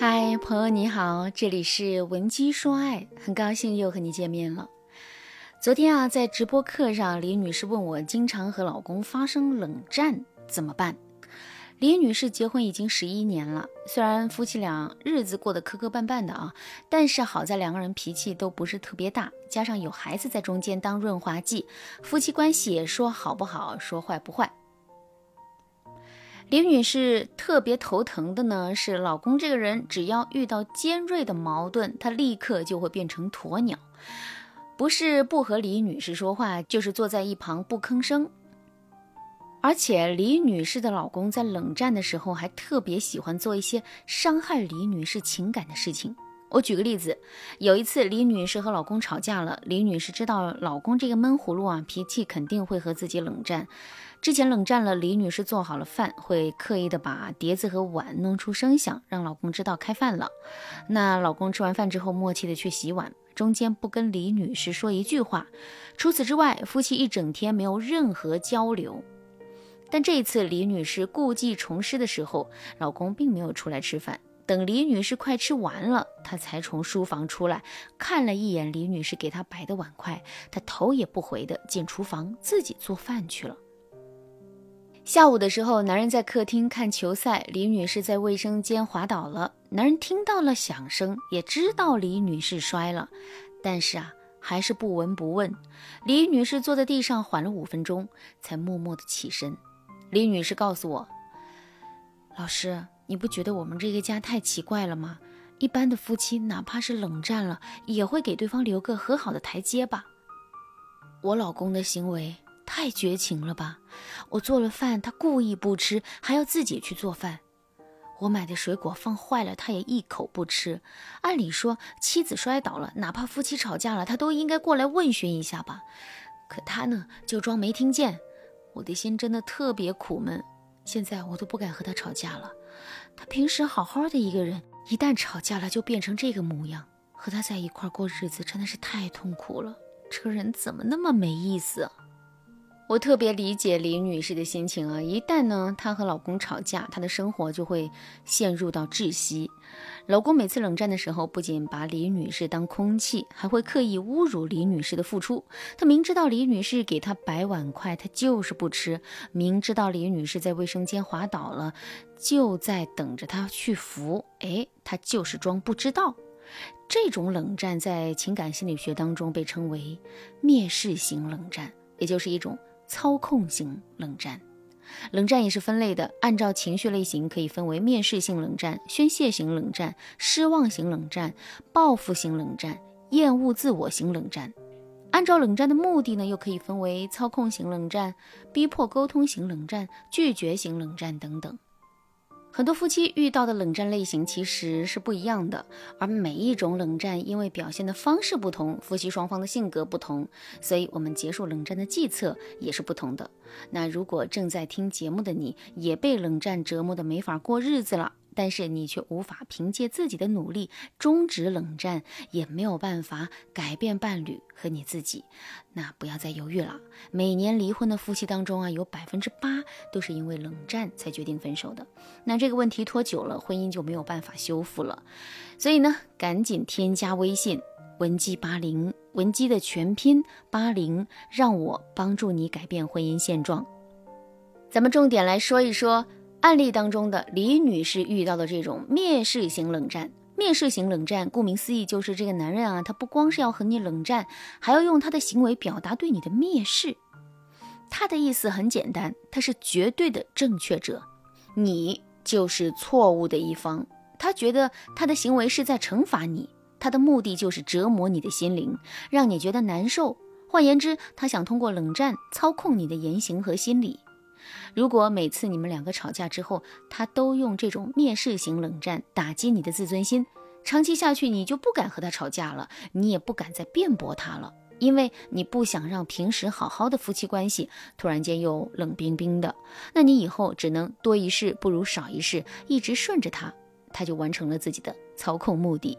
嗨，朋友你好，这里是文姬说爱，很高兴又和你见面了。昨天啊，在直播课上，李女士问我，经常和老公发生冷战怎么办？李女士结婚已经十一年了，虽然夫妻俩日子过得磕磕绊绊的啊，但是好在两个人脾气都不是特别大，加上有孩子在中间当润滑剂，夫妻关系也说好不好，说坏不坏。李女士特别头疼的呢，是老公这个人，只要遇到尖锐的矛盾，他立刻就会变成鸵鸟，不是不和李女士说话，就是坐在一旁不吭声。而且李女士的老公在冷战的时候，还特别喜欢做一些伤害李女士情感的事情。我举个例子，有一次李女士和老公吵架了，李女士知道老公这个闷葫芦啊，脾气肯定会和自己冷战。之前冷战了，李女士做好了饭，会刻意的把碟子和碗弄出声响，让老公知道开饭了。那老公吃完饭之后，默契的去洗碗，中间不跟李女士说一句话。除此之外，夫妻一整天没有任何交流。但这一次李女士故技重施的时候，老公并没有出来吃饭。等李女士快吃完了，他才从书房出来，看了一眼李女士给他摆的碗筷，他头也不回的进厨房自己做饭去了。下午的时候，男人在客厅看球赛，李女士在卫生间滑倒了。男人听到了响声，也知道李女士摔了，但是啊，还是不闻不问。李女士坐在地上缓了五分钟，才默默的起身。李女士告诉我：“老师，你不觉得我们这个家太奇怪了吗？一般的夫妻，哪怕是冷战了，也会给对方留个和好的台阶吧？我老公的行为……”太绝情了吧！我做了饭，他故意不吃，还要自己去做饭。我买的水果放坏了，他也一口不吃。按理说，妻子摔倒了，哪怕夫妻吵架了，他都应该过来问询一下吧。可他呢，就装没听见。我的心真的特别苦闷，现在我都不敢和他吵架了。他平时好好的一个人，一旦吵架了就变成这个模样。和他在一块过日子真的是太痛苦了。这个人怎么那么没意思啊？我特别理解李女士的心情啊！一旦呢，她和老公吵架，她的生活就会陷入到窒息。老公每次冷战的时候，不仅把李女士当空气，还会刻意侮辱李女士的付出。他明知道李女士给他摆碗筷，他就是不吃；明知道李女士在卫生间滑倒了，就在等着他去扶，哎，他就是装不知道。这种冷战在情感心理学当中被称为蔑视型冷战，也就是一种。操控型冷战，冷战也是分类的。按照情绪类型，可以分为面试性冷战、宣泄型冷战、失望型冷战、报复型冷战、厌恶自我型冷战。按照冷战的目的呢，又可以分为操控型冷战、逼迫沟通型冷战、拒绝型冷战等等。很多夫妻遇到的冷战类型其实是不一样的，而每一种冷战因为表现的方式不同，夫妻双方的性格不同，所以我们结束冷战的计策也是不同的。那如果正在听节目的你也被冷战折磨的没法过日子了。但是你却无法凭借自己的努力终止冷战，也没有办法改变伴侣和你自己，那不要再犹豫了。每年离婚的夫妻当中啊，有百分之八都是因为冷战才决定分手的。那这个问题拖久了，婚姻就没有办法修复了。所以呢，赶紧添加微信文姬八零，文姬的全拼八零，让我帮助你改变婚姻现状。咱们重点来说一说。案例当中的李女士遇到的这种蔑视型冷战，蔑视型冷战，顾名思义就是这个男人啊，他不光是要和你冷战，还要用他的行为表达对你的蔑视。他的意思很简单，他是绝对的正确者，你就是错误的一方。他觉得他的行为是在惩罚你，他的目的就是折磨你的心灵，让你觉得难受。换言之，他想通过冷战操控你的言行和心理。如果每次你们两个吵架之后，他都用这种蔑视型冷战打击你的自尊心，长期下去，你就不敢和他吵架了，你也不敢再辩驳他了，因为你不想让平时好好的夫妻关系突然间又冷冰冰的。那你以后只能多一事不如少一事，一直顺着他，他就完成了自己的操控目的。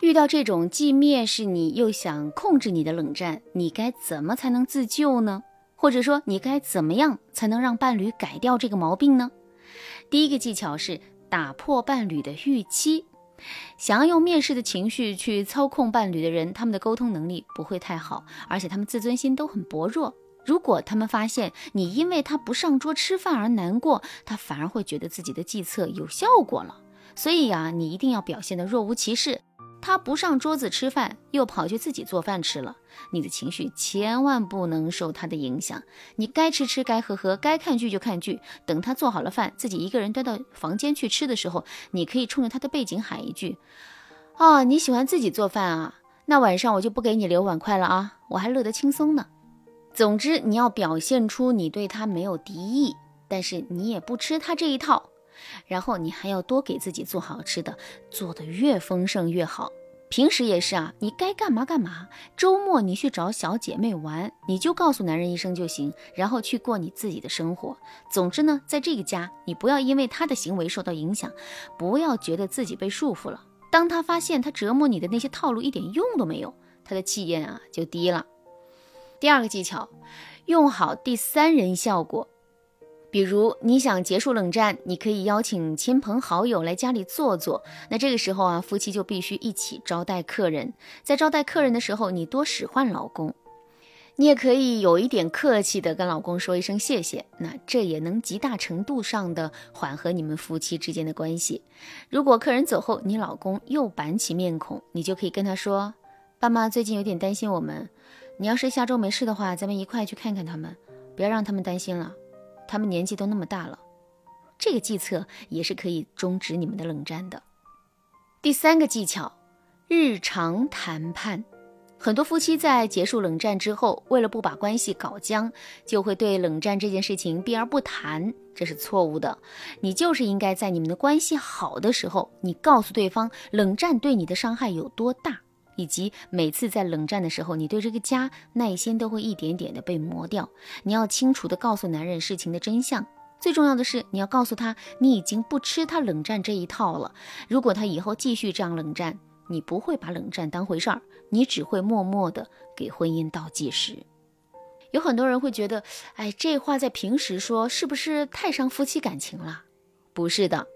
遇到这种既蔑视你又想控制你的冷战，你该怎么才能自救呢？或者说，你该怎么样才能让伴侣改掉这个毛病呢？第一个技巧是打破伴侣的预期。想要用蔑视的情绪去操控伴侣的人，他们的沟通能力不会太好，而且他们自尊心都很薄弱。如果他们发现你因为他不上桌吃饭而难过，他反而会觉得自己的计策有效果了。所以呀，你一定要表现得若无其事。他不上桌子吃饭，又跑去自己做饭吃了。你的情绪千万不能受他的影响。你该吃吃，该喝喝，该看剧就看剧。等他做好了饭，自己一个人端到房间去吃的时候，你可以冲着他的背景喊一句：“哦，你喜欢自己做饭啊？那晚上我就不给你留碗筷了啊，我还乐得轻松呢。”总之，你要表现出你对他没有敌意，但是你也不吃他这一套。然后你还要多给自己做好吃的，做的越丰盛越好。平时也是啊，你该干嘛干嘛。周末你去找小姐妹玩，你就告诉男人一声就行，然后去过你自己的生活。总之呢，在这个家，你不要因为他的行为受到影响，不要觉得自己被束缚了。当他发现他折磨你的那些套路一点用都没有，他的气焰啊就低了。第二个技巧，用好第三人效果。比如你想结束冷战，你可以邀请亲朋好友来家里坐坐。那这个时候啊，夫妻就必须一起招待客人。在招待客人的时候，你多使唤老公。你也可以有一点客气的跟老公说一声谢谢。那这也能极大程度上的缓和你们夫妻之间的关系。如果客人走后，你老公又板起面孔，你就可以跟他说：“爸妈最近有点担心我们，你要是下周没事的话，咱们一块去看看他们，不要让他们担心了。”他们年纪都那么大了，这个计策也是可以终止你们的冷战的。第三个技巧，日常谈判。很多夫妻在结束冷战之后，为了不把关系搞僵，就会对冷战这件事情避而不谈，这是错误的。你就是应该在你们的关系好的时候，你告诉对方冷战对你的伤害有多大。以及每次在冷战的时候，你对这个家耐心都会一点点的被磨掉。你要清楚的告诉男人事情的真相。最重要的是，你要告诉他，你已经不吃他冷战这一套了。如果他以后继续这样冷战，你不会把冷战当回事儿，你只会默默的给婚姻倒计时。有很多人会觉得，哎，这话在平时说，是不是太伤夫妻感情了？不是的，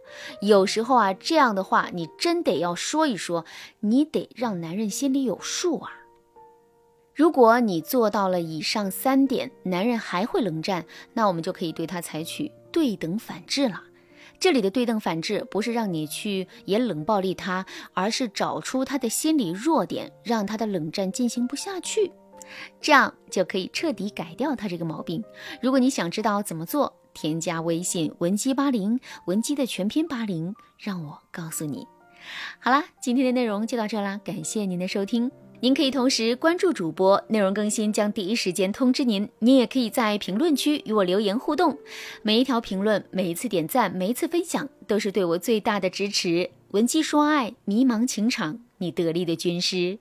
有时候啊，这样的话你真得要说一说，你得让男人心里有数啊。如果你做到了以上三点，男人还会冷战，那我们就可以对他采取对等反制了。这里的对等反制不是让你去也冷暴力他，而是找出他的心理弱点，让他的冷战进行不下去，这样就可以彻底改掉他这个毛病。如果你想知道怎么做，添加微信文姬八零，文姬的全拼八零，让我告诉你。好啦，今天的内容就到这啦，感谢您的收听。您可以同时关注主播，内容更新将第一时间通知您。您也可以在评论区与我留言互动，每一条评论、每一次点赞、每一次分享，都是对我最大的支持。文姬说爱，迷茫情场，你得力的军师。